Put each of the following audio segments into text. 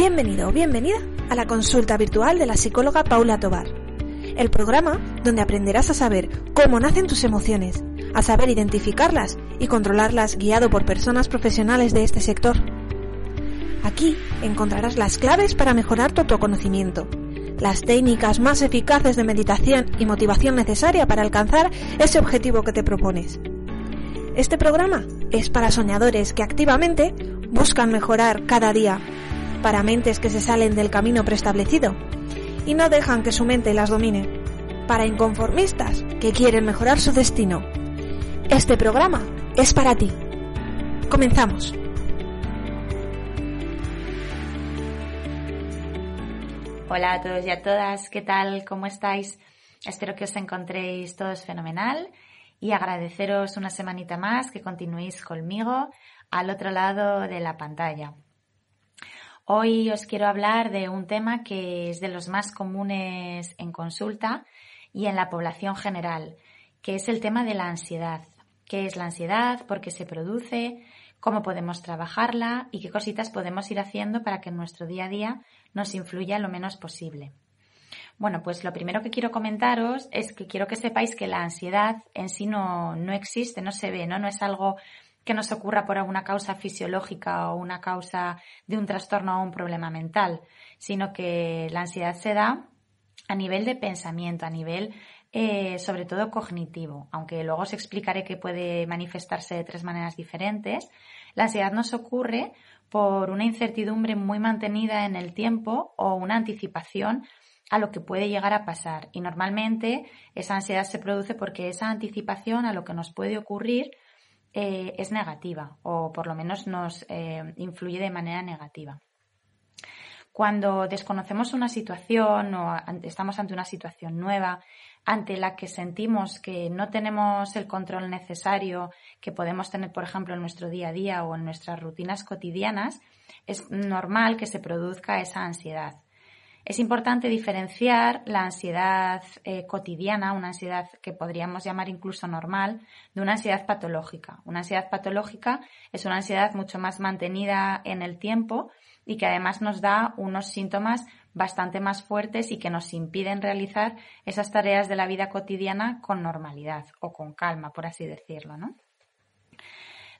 Bienvenido o bienvenida a la consulta virtual de la psicóloga Paula Tobar, el programa donde aprenderás a saber cómo nacen tus emociones, a saber identificarlas y controlarlas guiado por personas profesionales de este sector. Aquí encontrarás las claves para mejorar tu autoconocimiento, las técnicas más eficaces de meditación y motivación necesaria para alcanzar ese objetivo que te propones. Este programa es para soñadores que activamente buscan mejorar cada día para mentes que se salen del camino preestablecido y no dejan que su mente las domine, para inconformistas que quieren mejorar su destino. Este programa es para ti. Comenzamos. Hola a todos y a todas, ¿qué tal? ¿Cómo estáis? Espero que os encontréis todos fenomenal y agradeceros una semanita más que continuéis conmigo al otro lado de la pantalla. Hoy os quiero hablar de un tema que es de los más comunes en consulta y en la población general, que es el tema de la ansiedad. ¿Qué es la ansiedad? ¿Por qué se produce? ¿Cómo podemos trabajarla? ¿Y qué cositas podemos ir haciendo para que en nuestro día a día nos influya lo menos posible? Bueno, pues lo primero que quiero comentaros es que quiero que sepáis que la ansiedad en sí no, no existe, no se ve, ¿no? No es algo que nos ocurra por alguna causa fisiológica o una causa de un trastorno o un problema mental, sino que la ansiedad se da a nivel de pensamiento, a nivel eh, sobre todo cognitivo, aunque luego os explicaré que puede manifestarse de tres maneras diferentes. La ansiedad nos ocurre por una incertidumbre muy mantenida en el tiempo o una anticipación a lo que puede llegar a pasar. Y normalmente esa ansiedad se produce porque esa anticipación a lo que nos puede ocurrir eh, es negativa o por lo menos nos eh, influye de manera negativa. Cuando desconocemos una situación o estamos ante una situación nueva, ante la que sentimos que no tenemos el control necesario que podemos tener, por ejemplo, en nuestro día a día o en nuestras rutinas cotidianas, es normal que se produzca esa ansiedad. Es importante diferenciar la ansiedad eh, cotidiana, una ansiedad que podríamos llamar incluso normal, de una ansiedad patológica. Una ansiedad patológica es una ansiedad mucho más mantenida en el tiempo y que además nos da unos síntomas bastante más fuertes y que nos impiden realizar esas tareas de la vida cotidiana con normalidad o con calma, por así decirlo, ¿no?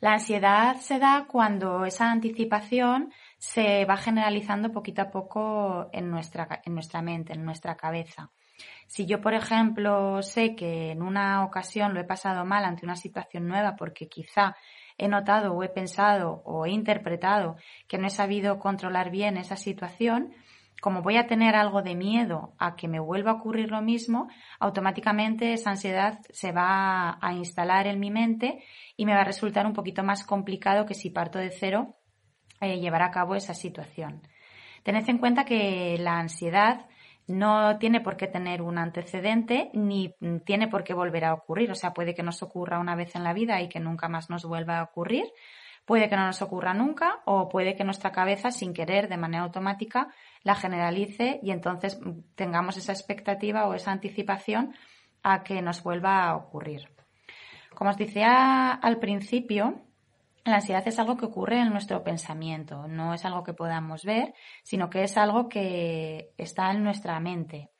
La ansiedad se da cuando esa anticipación se va generalizando poquito a poco en nuestra, en nuestra mente, en nuestra cabeza. Si yo, por ejemplo, sé que en una ocasión lo he pasado mal ante una situación nueva porque quizá he notado o he pensado o he interpretado que no he sabido controlar bien esa situación, como voy a tener algo de miedo a que me vuelva a ocurrir lo mismo, automáticamente esa ansiedad se va a instalar en mi mente y me va a resultar un poquito más complicado que si parto de cero eh, llevar a cabo esa situación. Tened en cuenta que la ansiedad no tiene por qué tener un antecedente ni tiene por qué volver a ocurrir. O sea, puede que nos ocurra una vez en la vida y que nunca más nos vuelva a ocurrir. Puede que no nos ocurra nunca o puede que nuestra cabeza, sin querer, de manera automática, la generalice y entonces tengamos esa expectativa o esa anticipación a que nos vuelva a ocurrir. Como os decía al principio, la ansiedad es algo que ocurre en nuestro pensamiento, no es algo que podamos ver, sino que es algo que está en nuestra mente.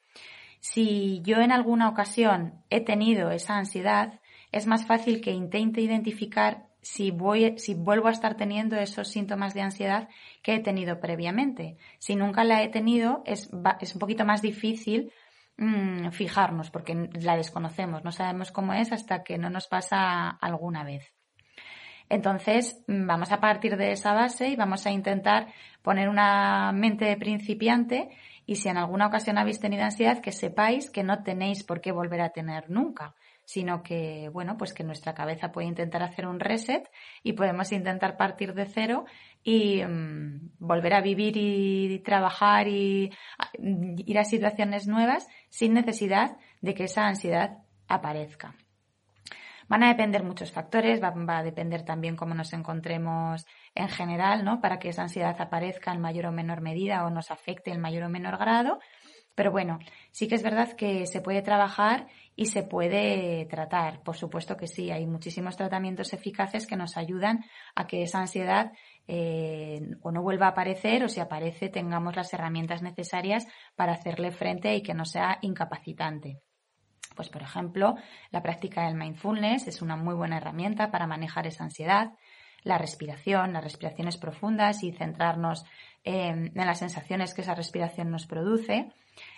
Si yo en alguna ocasión he tenido esa ansiedad, es más fácil que intente identificar si, voy, si vuelvo a estar teniendo esos síntomas de ansiedad que he tenido previamente. Si nunca la he tenido, es, es un poquito más difícil mm, fijarnos porque la desconocemos, no sabemos cómo es hasta que no nos pasa alguna vez. Entonces, mm, vamos a partir de esa base y vamos a intentar poner una mente de principiante y si en alguna ocasión habéis tenido ansiedad, que sepáis que no tenéis por qué volver a tener nunca, sino que, bueno, pues que nuestra cabeza puede intentar hacer un reset y podemos intentar partir de cero y mm, volver a vivir y trabajar y ir a situaciones nuevas sin necesidad de que esa ansiedad aparezca. Van a depender muchos factores, va, a depender también cómo nos encontremos en general, ¿no? Para que esa ansiedad aparezca en mayor o menor medida o nos afecte en mayor o menor grado. Pero bueno, sí que es verdad que se puede trabajar y se puede tratar. Por supuesto que sí, hay muchísimos tratamientos eficaces que nos ayudan a que esa ansiedad eh, o no vuelva a aparecer o si aparece tengamos las herramientas necesarias para hacerle frente y que no sea incapacitante. Pues, por ejemplo, la práctica del mindfulness es una muy buena herramienta para manejar esa ansiedad. La respiración, las respiraciones profundas y centrarnos en, las sensaciones que esa respiración nos produce.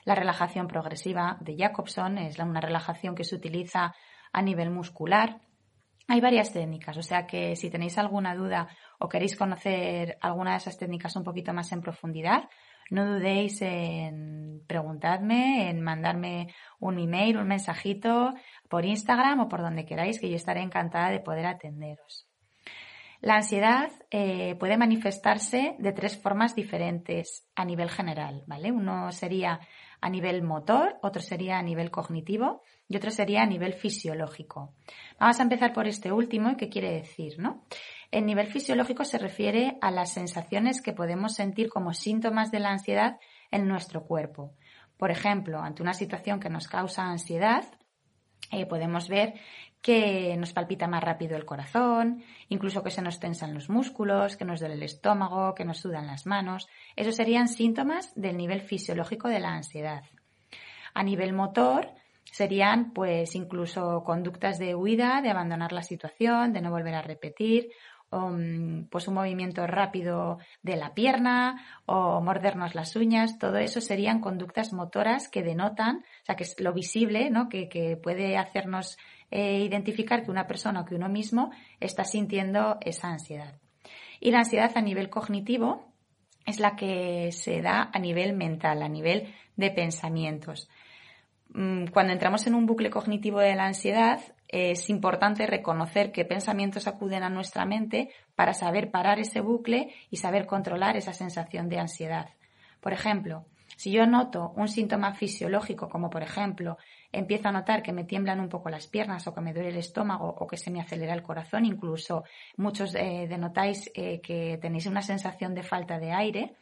La relajación progresiva de Jacobson es una relajación que se utiliza a nivel muscular. Hay varias técnicas, o sea que si tenéis alguna duda o queréis conocer alguna de esas técnicas un poquito más en profundidad, no dudéis en preguntarme, en mandarme un email, un mensajito por Instagram o por donde queráis, que yo estaré encantada de poder atenderos. La ansiedad eh, puede manifestarse de tres formas diferentes a nivel general, ¿vale? Uno sería a nivel motor, otro sería a nivel cognitivo y otro sería a nivel fisiológico. Vamos a empezar por este último, ¿qué quiere decir, no? El nivel fisiológico se refiere a las sensaciones que podemos sentir como síntomas de la ansiedad en nuestro cuerpo. Por ejemplo, ante una situación que nos causa ansiedad, eh, podemos ver que nos palpita más rápido el corazón, incluso que se nos tensan los músculos, que nos duele el estómago, que nos sudan las manos. Esos serían síntomas del nivel fisiológico de la ansiedad. A nivel motor, serían pues incluso conductas de huida, de abandonar la situación, de no volver a repetir Mm, pues un movimiento rápido de la pierna o mordernos las uñas, todo eso serían conductas motoras que denotan, o sea, que es lo visible, ¿no? Que, puede hacernos eh, identificar que una persona o que uno mismo está sintiendo esa ansiedad. Y la ansiedad a nivel cognitivo es la que se da a nivel mental, a nivel de pensamientos. Mm, cuando entramos en un bucle cognitivo de la ansiedad, es importante reconocer qué pensamientos acuden a nuestra mente para saber parar ese bucle y saber controlar esa sensación de ansiedad. Por ejemplo, si yo noto un síntoma fisiológico, como por ejemplo, empiezo a notar que me tiemblan un poco las piernas o que me duele el estómago o que se me acelera el corazón, incluso muchos eh, denotáis eh, que tenéis una sensación de falta de aire,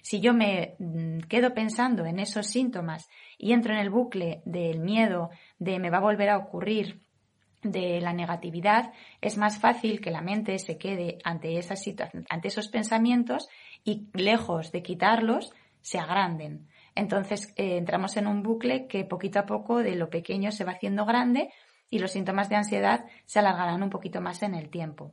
si yo me mm, quedo pensando en esos síntomas y entro en el bucle del miedo, de me va a volver a ocurrir, de la negatividad, es más fácil que la mente se quede ante, ante esos pensamientos y lejos de quitarlos, se agranden. Entonces eh, entramos en un bucle que poquito a poco de lo pequeño se va haciendo grande y los síntomas de ansiedad se alargarán un poquito más en el tiempo.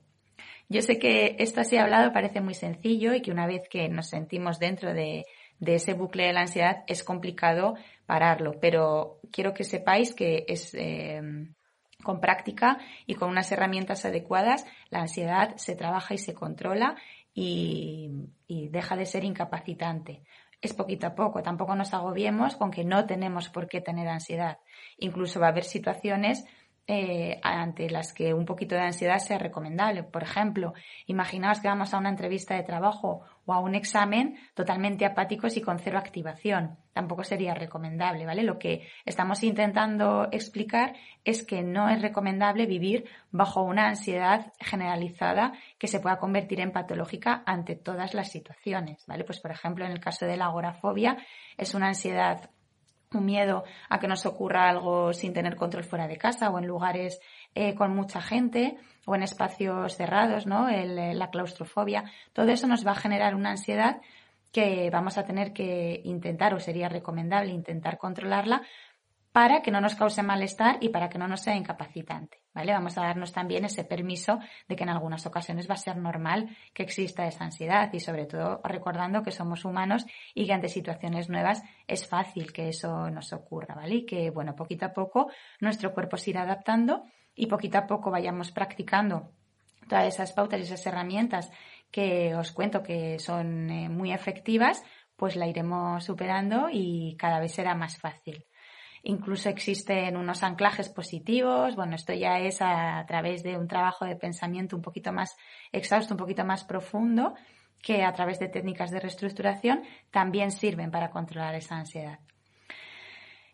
Yo sé que esto así hablado parece muy sencillo y que una vez que nos sentimos dentro de, ese bucle de la ansiedad es complicado pararlo, pero quiero que sepáis que es, eh, con práctica y con unas herramientas adecuadas, la ansiedad se trabaja y se controla y, deja de ser incapacitante. Es poquito a poco, tampoco nos agobiemos con que no tenemos por qué tener ansiedad. Incluso va a haber situaciones eh, ante las que un poquito de ansiedad sea recomendable. Por ejemplo, imaginaos que vamos a una entrevista de trabajo o a un examen totalmente apáticos y con cero activación. Tampoco sería recomendable, ¿vale? Lo que estamos intentando explicar es que no es recomendable vivir bajo una ansiedad generalizada que se pueda convertir en patológica ante todas las situaciones, ¿vale? Pues por ejemplo, en el caso de la agorafobia es una ansiedad un miedo a que nos ocurra algo sin tener control fuera de casa o en lugares eh, con mucha gente o en espacios cerrados, ¿no? Eh, la claustrofobia. Todo eso nos va a generar una ansiedad que vamos a tener que intentar o sería recomendable intentar controlarla para que no nos cause malestar y para que no nos sea incapacitante, ¿vale? Vamos a darnos también ese permiso de que en algunas ocasiones va a ser normal que exista esa ansiedad y sobre todo recordando que somos humanos y que ante situaciones nuevas es fácil que eso nos ocurra, ¿vale? Y que, bueno, poquito a poco nuestro cuerpo se irá adaptando y poquito a poco vayamos practicando todas esas pautas y esas herramientas que os cuento que son eh, muy efectivas, pues la iremos superando y cada vez será más fácil. Incluso existen unos anclajes positivos. Bueno, esto ya es a, través de un trabajo de pensamiento un poquito más exhausto, un poquito más profundo, que a través de técnicas de reestructuración también sirven para controlar esa ansiedad.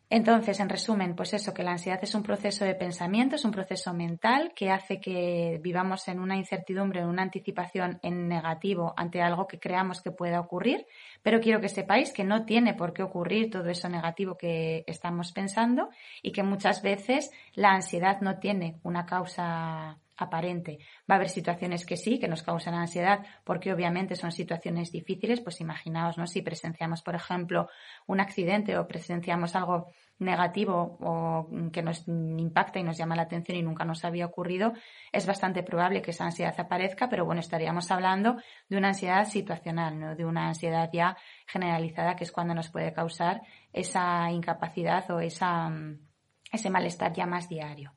Entonces, en resumen, pues eso, que la ansiedad es un proceso de pensamiento, es un proceso mental que hace que vivamos en una incertidumbre, en una anticipación en negativo ante algo que creamos que pueda ocurrir, pero quiero que sepáis que no tiene por qué ocurrir todo eso negativo que estamos pensando y que muchas veces la ansiedad no tiene una causa aparente. Va a haber situaciones que sí, que nos causan ansiedad, porque obviamente son situaciones difíciles, pues imaginaos, ¿no? Si presenciamos, por ejemplo, un accidente o presenciamos algo negativo o que nos impacta y nos llama la atención y nunca nos había ocurrido, es bastante probable que esa ansiedad aparezca, pero bueno, estaríamos hablando de una ansiedad situacional, ¿no? De una ansiedad ya generalizada, que es cuando nos puede causar esa incapacidad o esa, ese malestar ya más diario.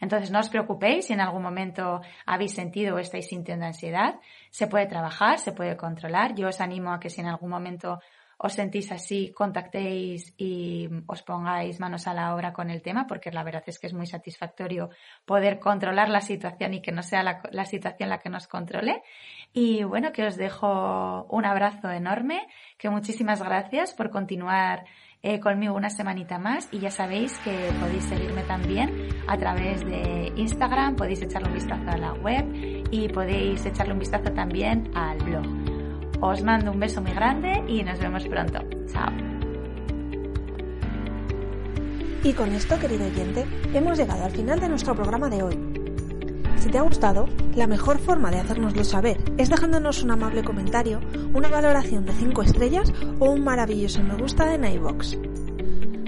Entonces, no os preocupéis si en algún momento habéis sentido o estáis sintiendo ansiedad. Se puede trabajar, se puede controlar. Yo os animo a que si en algún momento os sentís así, contactéis y os pongáis manos a la obra con el tema, porque la verdad es que es muy satisfactorio poder controlar la situación y que no sea la, la, situación la que nos controle. Y bueno, que os dejo un abrazo enorme, que muchísimas gracias por continuar eh, conmigo una semanita más y ya sabéis que podéis seguirme también a través de Instagram, podéis echarle un vistazo a la web y podéis echarle un vistazo también al blog. Os mando un beso muy grande y nos vemos pronto. Chao. Y con esto, querido oyente, hemos llegado al final de nuestro programa de hoy. Si te ha gustado, la mejor forma de hacérnoslo saber es dejándonos un amable comentario, una valoración de 5 estrellas o un maravilloso me gusta en iVoox.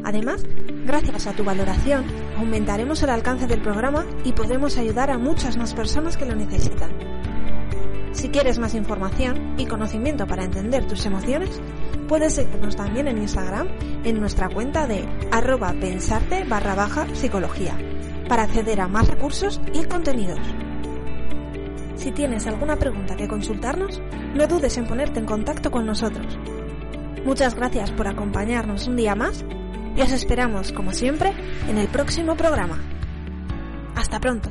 Además, gracias a tu valoración, aumentaremos el alcance del programa y podremos ayudar a muchas más personas que lo necesitan. Si quieres más información y conocimiento para entender tus emociones, puedes seguirnos también en Instagram en nuestra cuenta de arroba pensarte barra psicología para acceder a más recursos y contenidos. Si tienes alguna pregunta que consultarnos, no dudes en ponerte en contacto con nosotros. Muchas gracias por acompañarnos un día más y os esperamos, como siempre, en el próximo programa. Hasta pronto.